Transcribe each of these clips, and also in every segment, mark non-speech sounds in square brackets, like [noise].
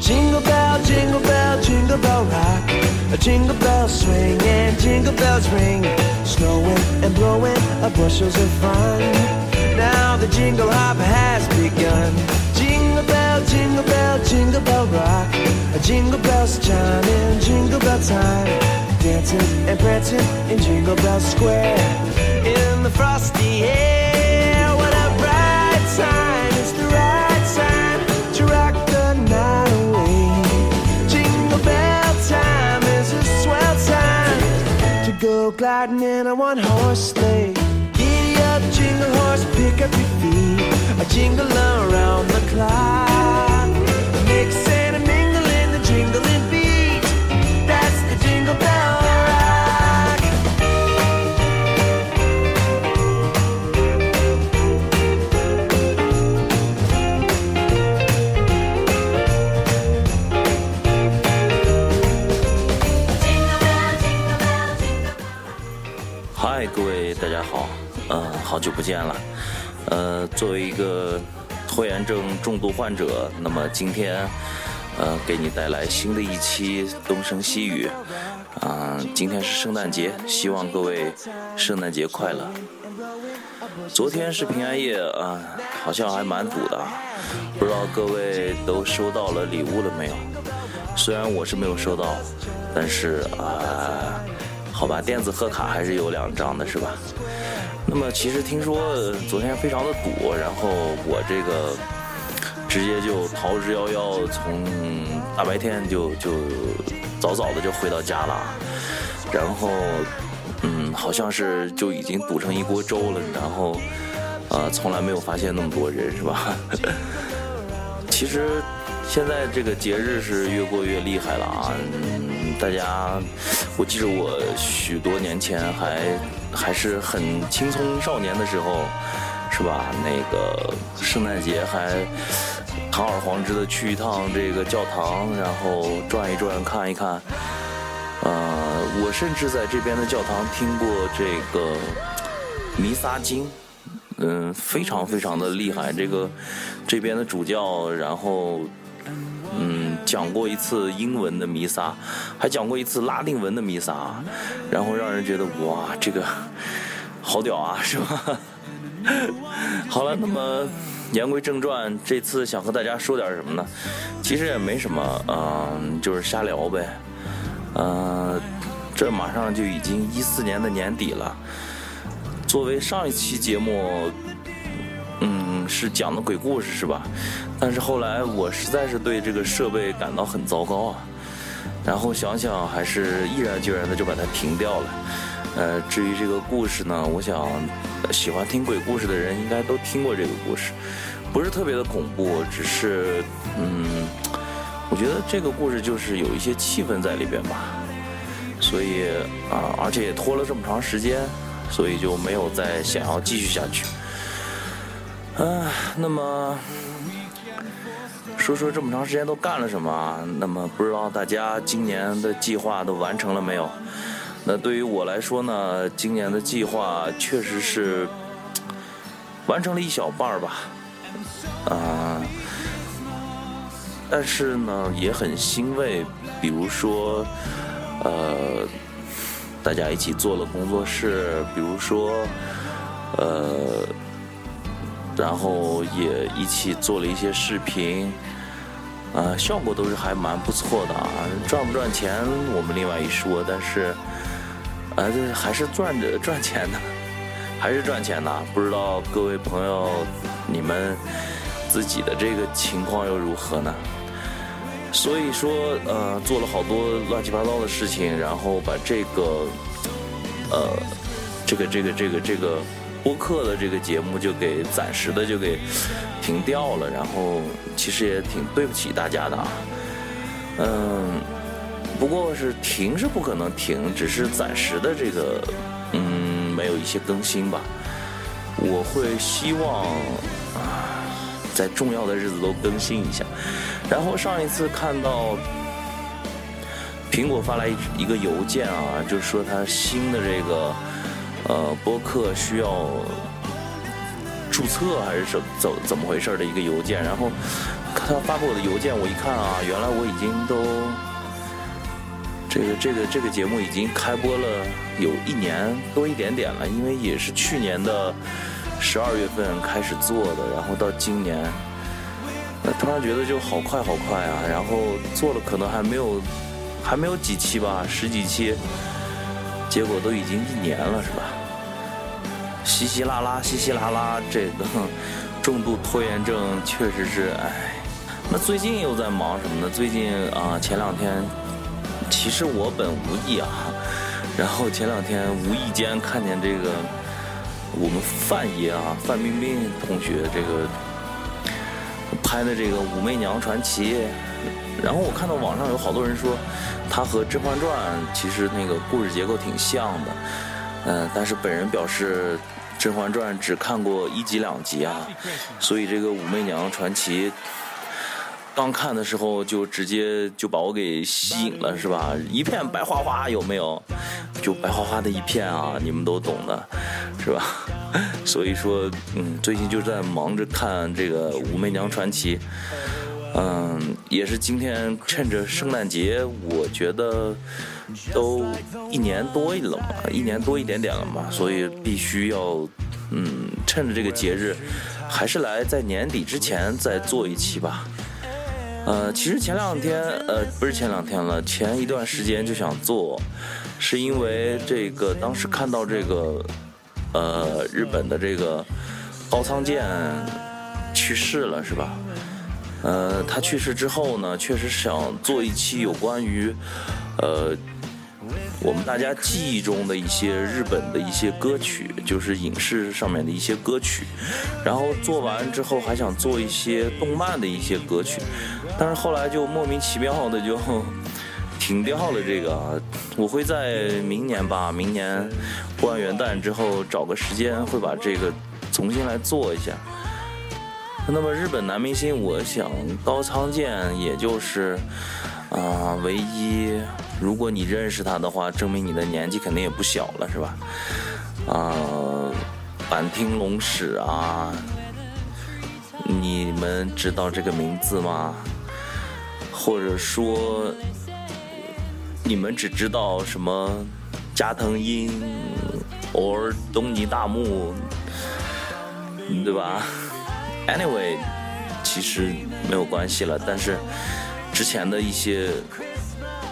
Jingle bell, jingle bell, jingle bell rock. A jingle bell swing and jingle bells ring. Snowing and blowing a bushels of fun. Now the jingle hop has begun. Jingle bell, jingle bell, jingle bell rock. A jingle bells chiming, jingle bell time. Dancing and prancing in Jingle Bell Square. In the frosty air, what a bright! It's the right to rock the night away. Jingle bell time is a swell time to go gliding in a one horse sleigh. Giddy up, jingle horse, pick up your feet. A jingle around 久不见了。呃，作为一个拖延症重度患者，那么今天呃给你带来新的一期东升西语。啊、今天是圣诞节，希望各位圣诞节快乐。昨天是平安夜啊、好像还蛮堵的，不知道各位都收到了礼物了没有？虽然我是没有收到，但是啊、好吧，电子贺卡还是有两张的，是吧？那么其实听说昨天非常的堵，然后我这个直接就逃之夭夭，从大白天就就早早的就回到家了，然后嗯，好像是就已经堵成一锅粥了，然后呃，从来没有发现那么多人，是吧？[laughs] 其实现在这个节日是越过越厉害了啊！嗯，大家，我记得我许多年前还还是很青葱少年的时候，是吧？那个圣诞节还堂而皇之的去一趟这个教堂，然后转一转看一看。呃，我甚至在这边的教堂听过这个弥撒经。嗯，非常非常的厉害。这个这边的主教，然后嗯讲过一次英文的弥撒，还讲过一次拉丁文的弥撒，然后让人觉得哇，这个好屌啊，是吧？[laughs] 好了，那么言归正传，这次想和大家说点什么呢？其实也没什么，嗯、就是瞎聊呗。呃，这马上就已经一四年的年底了。作为上一期节目，嗯，是讲的鬼故事是吧？但是后来我实在是对这个设备感到很糟糕啊，然后想想还是毅然决然的就把它停掉了。呃，至于这个故事呢，我想喜欢听鬼故事的人应该都听过这个故事，不是特别的恐怖，只是嗯，我觉得这个故事就是有一些气氛在里边吧。所以啊、而且也拖了这么长时间，所以就没有再想要继续下去。啊，那么说说这么长时间都干了什么啊？那么不知道大家今年的计划都完成了没有？那对于我来说呢，今年的计划确实是完成了一小半吧。啊、但是呢，也很欣慰，比如说，呃，大家一起做了工作室，比如说，呃，然后也一起做了一些视频，呃，效果都是还蛮不错的啊。赚不赚钱我们另外一说，但是，呃，这还是赚着赚钱的，还是赚钱的。不知道各位朋友，你们自己的这个情况又如何呢？所以说，呃，做了好多乱七八糟的事情，然后把这个，呃，这个这个这个这个播客的这个节目就给暂时的就给停掉了，然后其实也挺对不起大家的啊，嗯，不过是停是不可能停，只是暂时的这个，嗯，没有一些更新吧，我会希望啊，在重要的日子都更新一下。然后上一次看到苹果发来一一个邮件啊，就说它新的这个呃播客需要注册还是怎怎怎么回事的一个邮件，然后他发给我的邮件，我一看啊，原来我已经都这个这个这个节目已经开播了有一年多一点点了，因为也是去年的十二月份开始做的，然后到今年，突然觉得就好快好快啊，然后做了可能还没有还没有几期吧，十几期，结果都已经一年了，是吧？稀稀拉拉，稀稀拉拉，这个 [laughs] 重度拖延症确实是，哎。那最近又在忙什么呢？最近啊，前两天，其实我本无意啊，然后前两天无意间看见这个我们范爷啊，范冰冰同学这个拍的这个《武媚娘传奇》，然后我看到网上有好多人说，他和《甄嬛传》其实那个故事结构挺像的，嗯，但是本人表示。《甄嬛传》只看过一集两集啊，所以这个《武媚娘传奇》刚看的时候就直接就把我给吸引了，是吧？一片白花花，有没有？就白花花的一片啊，你们都懂的，是吧？[laughs] 所以说，嗯，最近就在忙着看这个《武媚娘传奇》。嗯，也是今天趁着圣诞节，我觉得都一年多了嘛，一年多一点点了嘛，所以必须要，嗯，趁着这个节日，还是来在年底之前再做一期吧。呃，其实前两天，呃，不是前两天了，前一段时间就想做，是因为这个当时看到这个，呃，日本的这个高仓健去世了，是吧？呃，他去世之后呢，确实想做一期有关于，呃，我们大家记忆中的一些日本的一些歌曲，就是影视上面的一些歌曲。然后做完之后，还想做一些动漫的一些歌曲，但是后来就莫名其妙的就 [laughs] 停掉了这个。我会在明年吧，明年过完元旦之后找个时间，会把这个重新来做一下。那么日本男明星，我想高仓健也就是啊唯一。如果你认识他的话，证明你的年纪肯定也不小了，是吧？啊，坂町龙史啊，你们知道这个名字吗？或者说你们只知道什么加藤鹰，，or 东尼大木，对吧？Anyway，其实没有关系了。但是之前的一些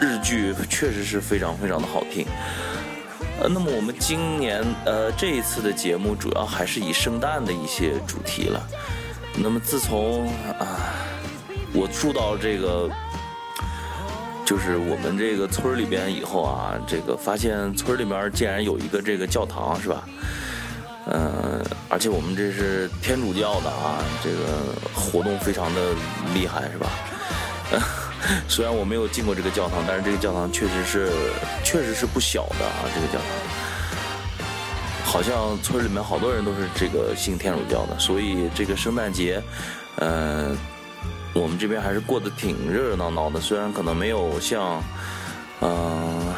日剧确实是非常非常的好听。呃，那么我们今年呃这一次的节目主要还是以圣诞的一些主题了。那么自从啊我住到这个就是我们这个村里边以后啊，这个发现村里面竟然有一个这个教堂，是吧？嗯，而且我们这是天主教的啊，这个活动非常的厉害，是吧？[laughs] 虽然我没有进过这个教堂，但是这个教堂确实是，确实是不小的啊。这个教堂，好像村里面好多人都是这个信天主教的，所以这个圣诞节，嗯，我们这边还是过得挺热热闹闹的。虽然可能没有像，嗯，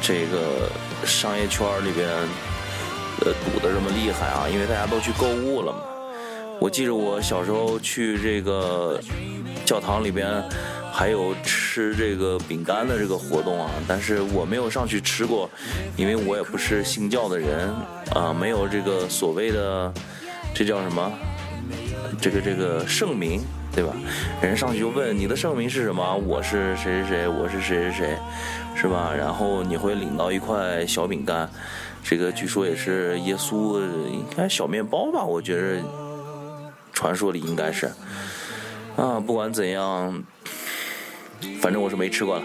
这个商业圈里边。呃，堵得这么厉害啊！因为大家都去购物了嘛。我记得我小时候去这个教堂里边，还有吃这个饼干的这个活动啊，但是我没有上去吃过，因为我也不是信教的人啊，没有这个所谓的这叫什么？这个这个圣名，对吧？人上去就问你的圣名是什么？我是谁谁谁，我是谁谁谁，是吧？然后你会领到一块小饼干。这个据说也是耶稣应该小面包吧？我觉着传说里应该是啊。不管怎样，反正我是没吃过了。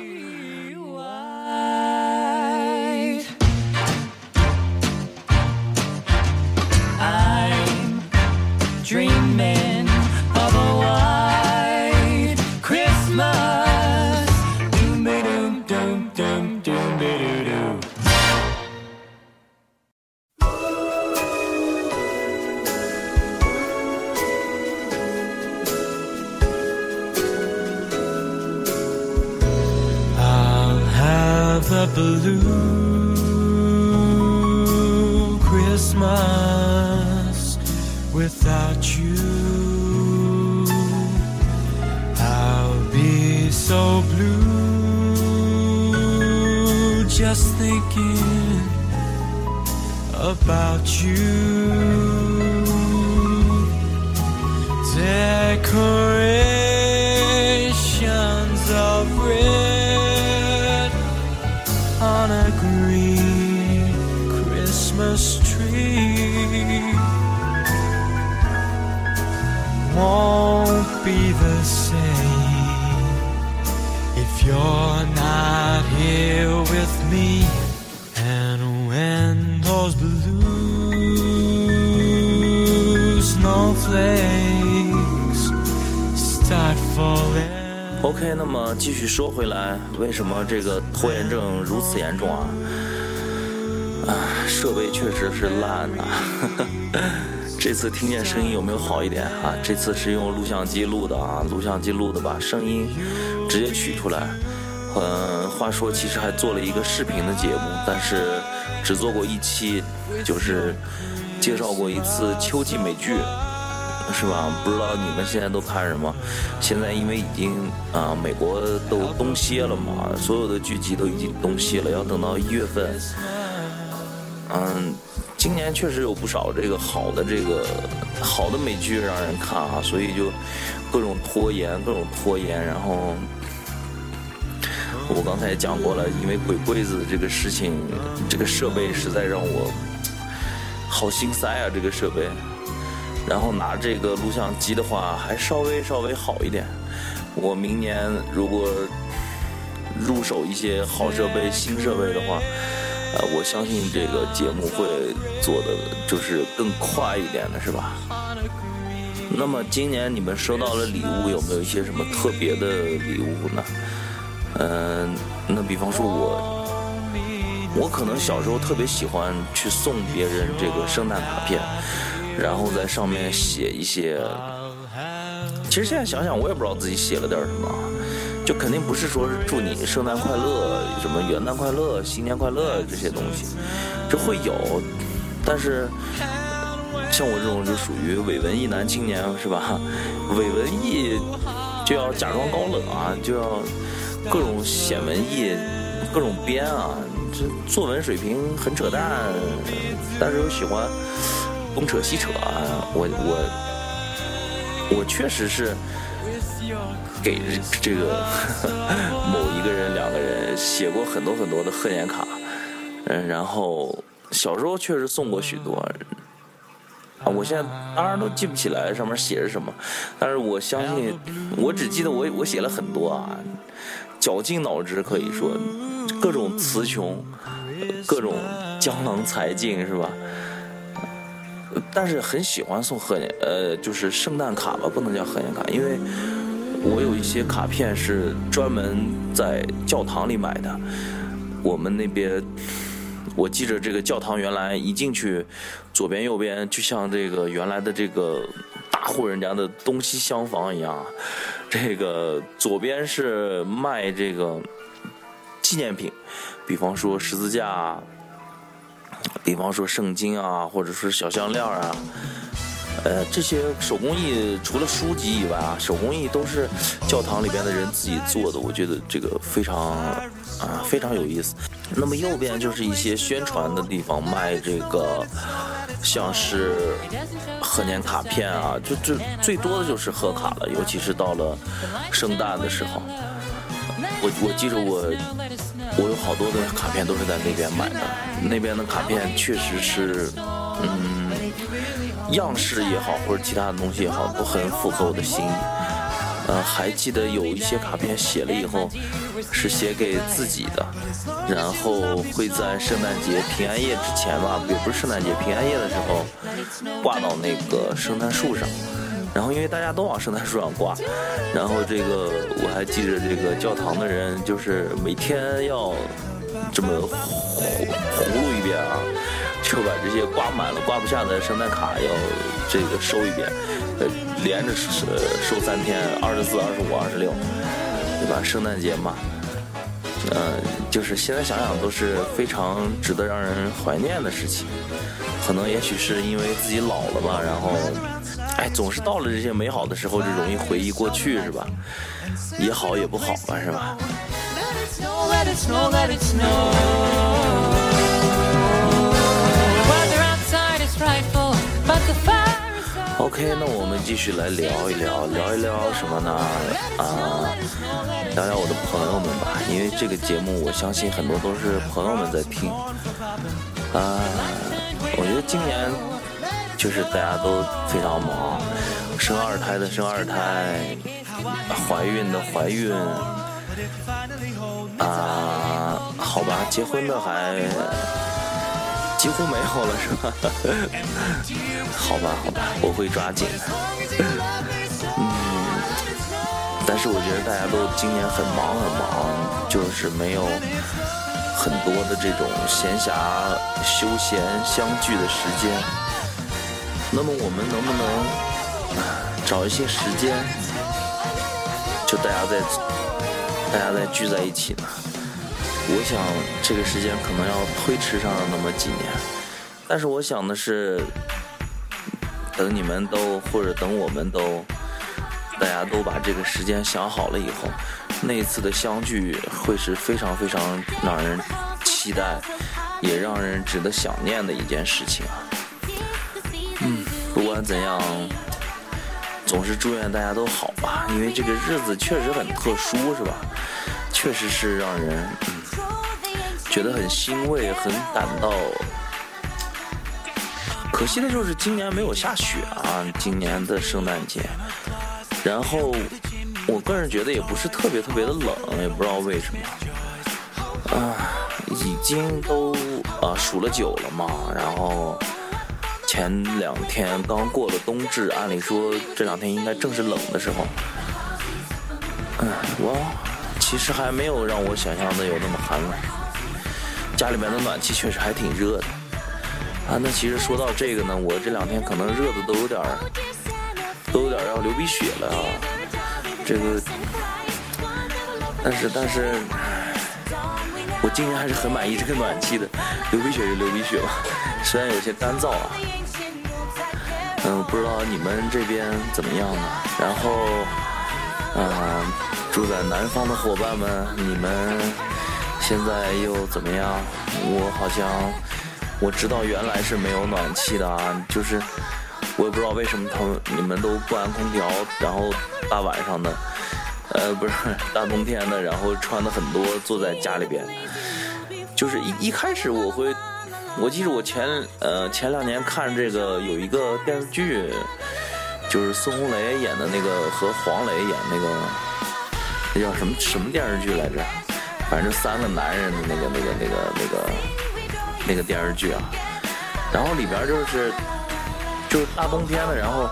Won't be the same if you're not here with me. And when those blue snowflakes start falling. OK，那么继续说回来，为什么这个拖延症如此严重啊？啊，设备确实是烂呐、这次听见声音有没有好一点啊？这次是用录像机录的啊，录像机录的，把声音直接取出来。嗯，话说其实还做了一个视频的节目，但是只做过一期，就是介绍过一次秋季美剧。是吧？不知道你们现在都看什么？现在因为已经啊、美国都冬歇了嘛，所有的剧集都已经冬歇了，要等到一月份。嗯，今年确实有不少这个好的这个好的美剧让人看啊，所以就各种拖延，各种拖延。然后我刚才也讲过了，因为鬼柜子这个事情，这个设备实在让我好心塞啊，这个设备。然后拿这个录像机的话，还稍微稍微好一点。我明年如果入手一些好设备、新设备的话，呃，我相信这个节目会做的就是更快一点的，是吧？那么今年你们收到了礼物，有没有一些什么特别的礼物呢？嗯、那比方说我，我可能小时候特别喜欢去送别人这个圣诞卡片。然后在上面写一些，其实现在想想，我也不知道自己写了点什么，就肯定不是说是祝你圣诞快乐、什么元旦快乐、新年快乐这些东西，这会有，但是像我这种就属于伪文艺男青年是吧？伪文艺就要假装高冷啊，就要各种显文艺，各种编啊，这作文水平很扯淡，但是又喜欢。东扯西扯啊！我我我确实是给这个 [laughs] 某一个人、两个人写过很多很多的贺年卡，嗯，然后小时候确实送过许多啊。我现在当然都记不起来上面写着什么，但是我相信，我只记得我我写了很多啊，绞尽脑汁可以说，各种词穷，各种江郎才尽，是吧？但是很喜欢送贺年，呃，就是圣诞卡吧，不能叫贺年卡，因为我有一些卡片是专门在教堂里买的。我们那边，我记着这个教堂原来一进去，左边右边就像这个原来的这个大户人家的东西厢房一样，这个左边是卖这个纪念品，比方说十字架。比方说圣经啊，或者说小项链啊，呃，这些手工艺除了书籍以外啊，手工艺都是教堂里边的人自己做的，我觉得这个非常啊非常有意思。那么右边就是一些宣传的地方，卖这个像是贺年卡片啊，就就最多的就是贺卡了，尤其是到了圣诞的时候。我我记着我我有好多的卡片都是在那边买的，那边的卡片确实是，嗯，样式也好或者其他的东西也好，都很符合我的心意。呃，还记得有一些卡片写了以后是写给自己的，然后会在圣诞节、平安夜之前吧，也不是圣诞节、平安夜的时候挂到那个圣诞树上。然后因为大家都往圣诞树上挂，然后这个我还记着这个教堂的人就是每天要这么葫葫芦一遍啊，就把这些挂满了挂不下的圣诞卡要这个收一遍，呃，连着收收三天，二十四、二十五、二十六，对吧？圣诞节嘛，嗯、就是现在想想都是非常值得让人怀念的事情。可能也许是因为自己老了吧，然后，哎，总是到了这些美好的时候就容易回忆过去，是吧？也好也不好吧，是吧？OK，那我们继续来聊一聊，聊一聊什么呢？啊，聊聊我的朋友们吧，因为这个节目我相信很多都是朋友们在听。啊，我觉得今年就是大家都非常忙，生二胎的生二胎，怀孕的怀孕，啊，好吧，结婚的还。几乎没有了，是吧？[laughs] 好吧，好吧，我会抓紧的。嗯，但是我觉得大家都今年很忙很忙，就是没有很多的这种闲暇休闲相聚的时间。那么我们能不能找一些时间，就大家在大家再聚在一起呢？我想这个时间可能要推迟上那么几年，但是我想的是，等你们都或者等我们都，大家都把这个时间想好了以后，那一次的相聚会是非常非常让人期待，也让人值得想念的一件事情啊。嗯，不管怎样，总是祝愿大家都好吧，因为这个日子确实很特殊，是吧？确实是让人。觉得很欣慰，很感到。可惜的就是今年没有下雪啊，今年的圣诞节。然后，我个人觉得也不是特别特别的冷，也不知道为什么。啊，已经都啊数了九了嘛。然后前两天刚过了冬至，按理说这两天应该正是冷的时候。嗯，我其实还没有让我想象的有那么寒冷。家里面的暖气确实还挺热的啊。那其实说到这个呢，我这两天可能热的都有点儿，都有点要流鼻血了啊。这个，但是但是，我今年还是很满意这个暖气的。流鼻血就流鼻血吧，虽然有些干燥啊。嗯，不知道你们这边怎么样呢？然后，嗯，住在南方的伙伴们，你们。现在又怎么样？我好像我知道原来是没有暖气的啊，就是我也不知道为什么他们你们都不安空调，然后大晚上的，呃，不是大冬天的，然后穿的很多，坐在家里边，就是一一开始我会，我记得我前呃前两年看这个有一个电视剧，就是孙红雷演的那个和黄磊演那个，那叫什么什么电视剧来着？反正三个男人的那个、那个、那个、那个、那个电视剧啊，然后里边就是就是大冬天的，然后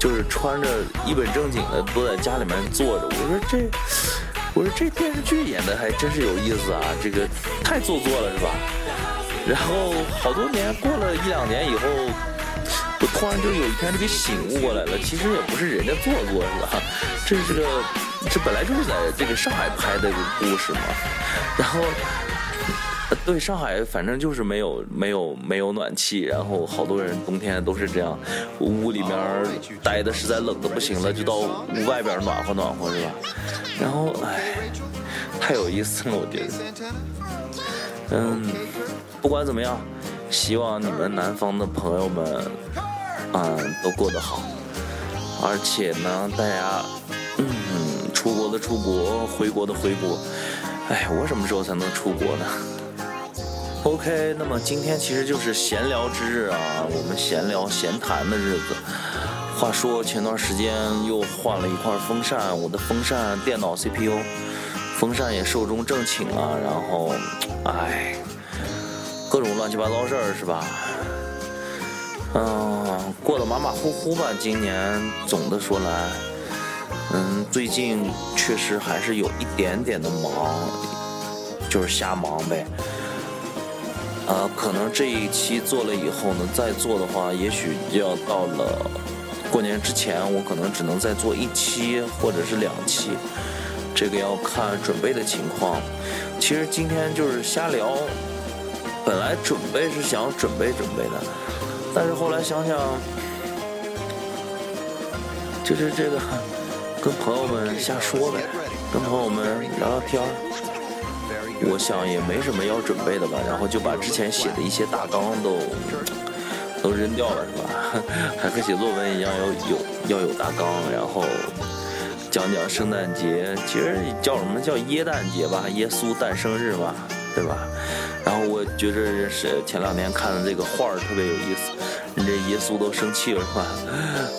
就是穿着一本正经的都在家里面坐着。我说这，我说这电视剧演的还真是有意思啊，这个太做作了是吧？然后好多年过了一两年以后，突然就有一天就给醒悟过来了，其实也不是人家做过是吧？[laughs] 这是个。这本来就是在这个上海拍的一个故事嘛，然后，对上海反正就是没有没有没有暖气，然后好多人冬天都是这样，屋里面待的实在冷的不行了，就到屋外边暖和暖和是吧？然后哎，太有意思了，我觉得。嗯，不管怎么样，希望你们南方的朋友们，嗯，都过得好，而且呢，大家，嗯。出国的出国，回国的回国。哎，我什么时候才能出国呢？OK，那么今天其实就是闲聊之日啊，我们闲聊闲谈的日子。话说前段时间又换了一块风扇，我的风扇电脑 CPU，风扇也寿终正寝了。然后，哎，各种乱七八糟事儿是吧？嗯，过得马马虎虎吧。今年总的说来。嗯，最近确实还是有一点点的忙，就是瞎忙呗。呃，可能这一期做了以后呢，再做的话，也许要到了过年之前，我可能只能再做一期或者是两期，这个要看准备的情况。其实今天就是瞎聊，本来准备是想准备准备的。但是后来想想，就是这个跟朋友们瞎说呗，跟朋友们聊聊天我想也没什么要准备的吧，然后就把之前写的一些大纲都都扔掉了，是吧？[laughs] 还和写作文一样，要有要有大纲，然后讲讲圣诞节，其实叫什么叫耶诞节吧，耶稣诞生日吧，对吧？然后我觉着是前两天看的这个画儿特别有意思，人这耶稣都生气了，是吧？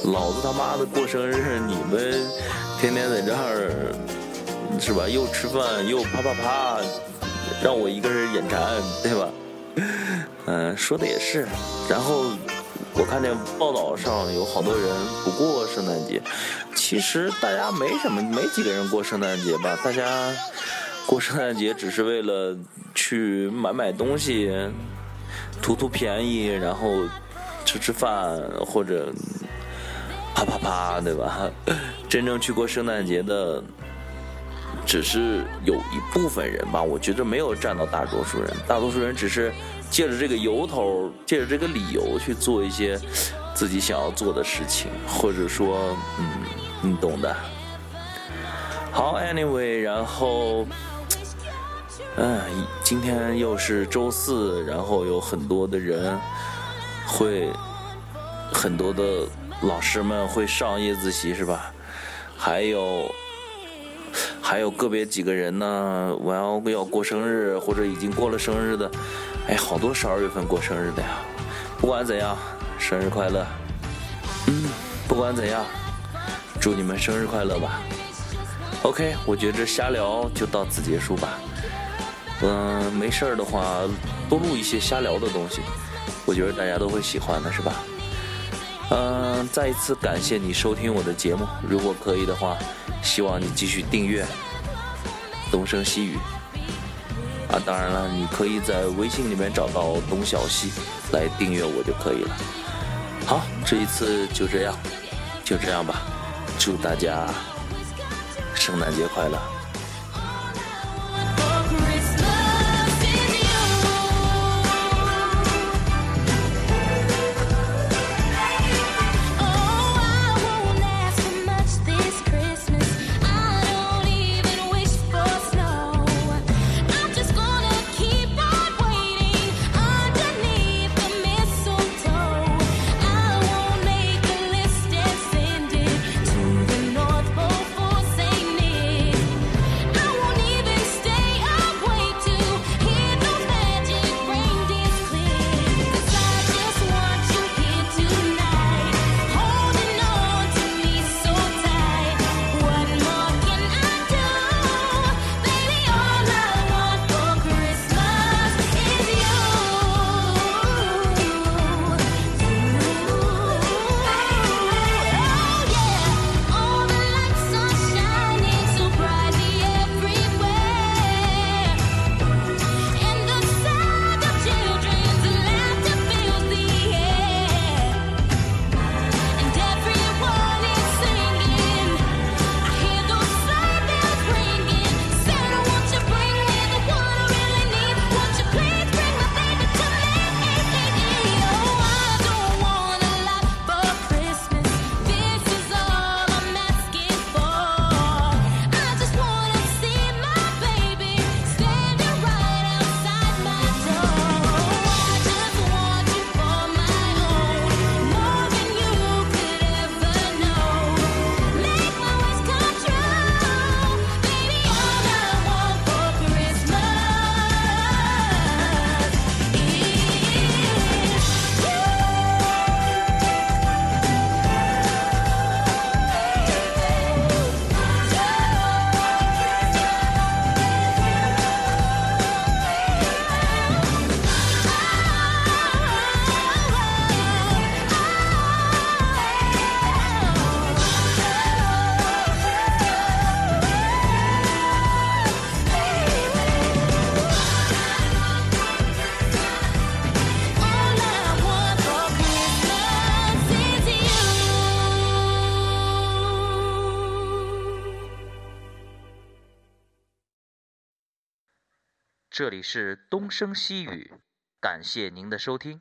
[laughs] 老子他妈的过生日，你们天天在这儿是吧？又吃饭又啪啪啪。让我一个人眼馋，对吧？嗯，[laughs] 说的也是。然后我看见报道上有好多人不过圣诞节，其实大家没什么，没几个人过圣诞节吧？大家过圣诞节只是为了去买买东西，图图便宜，然后吃吃饭或者啪啪啪，对吧？[laughs] 真正去过圣诞节的。只是有一部分人吧，我觉得没有占到大多数人。大多数人只是借着这个由头，借着这个理由去做一些自己想要做的事情，或者说，嗯，你懂的。好，Anyway，然后，嗯，今天又是周四，然后有很多的人会，很多的老师们会上夜自习，是吧？还有。还有个别几个人呢，我要要过生日或者已经过了生日的，哎，好多十二月份过生日的呀。不管怎样，生日快乐。嗯，不管怎样，祝你们生日快乐吧。OK，我觉着瞎聊就到此结束吧。嗯，没事儿的话，多录一些瞎聊的东西，我觉得大家都会喜欢的，是吧？嗯，再一次感谢你收听我的节目，如果可以的话。希望你继续订阅《东升西语》啊！当然了，你可以在微信里面找到东小西来订阅我就可以了。好，这一次就这样，就这样吧。祝大家圣诞节快乐！这里是东升西语，感谢您的收听。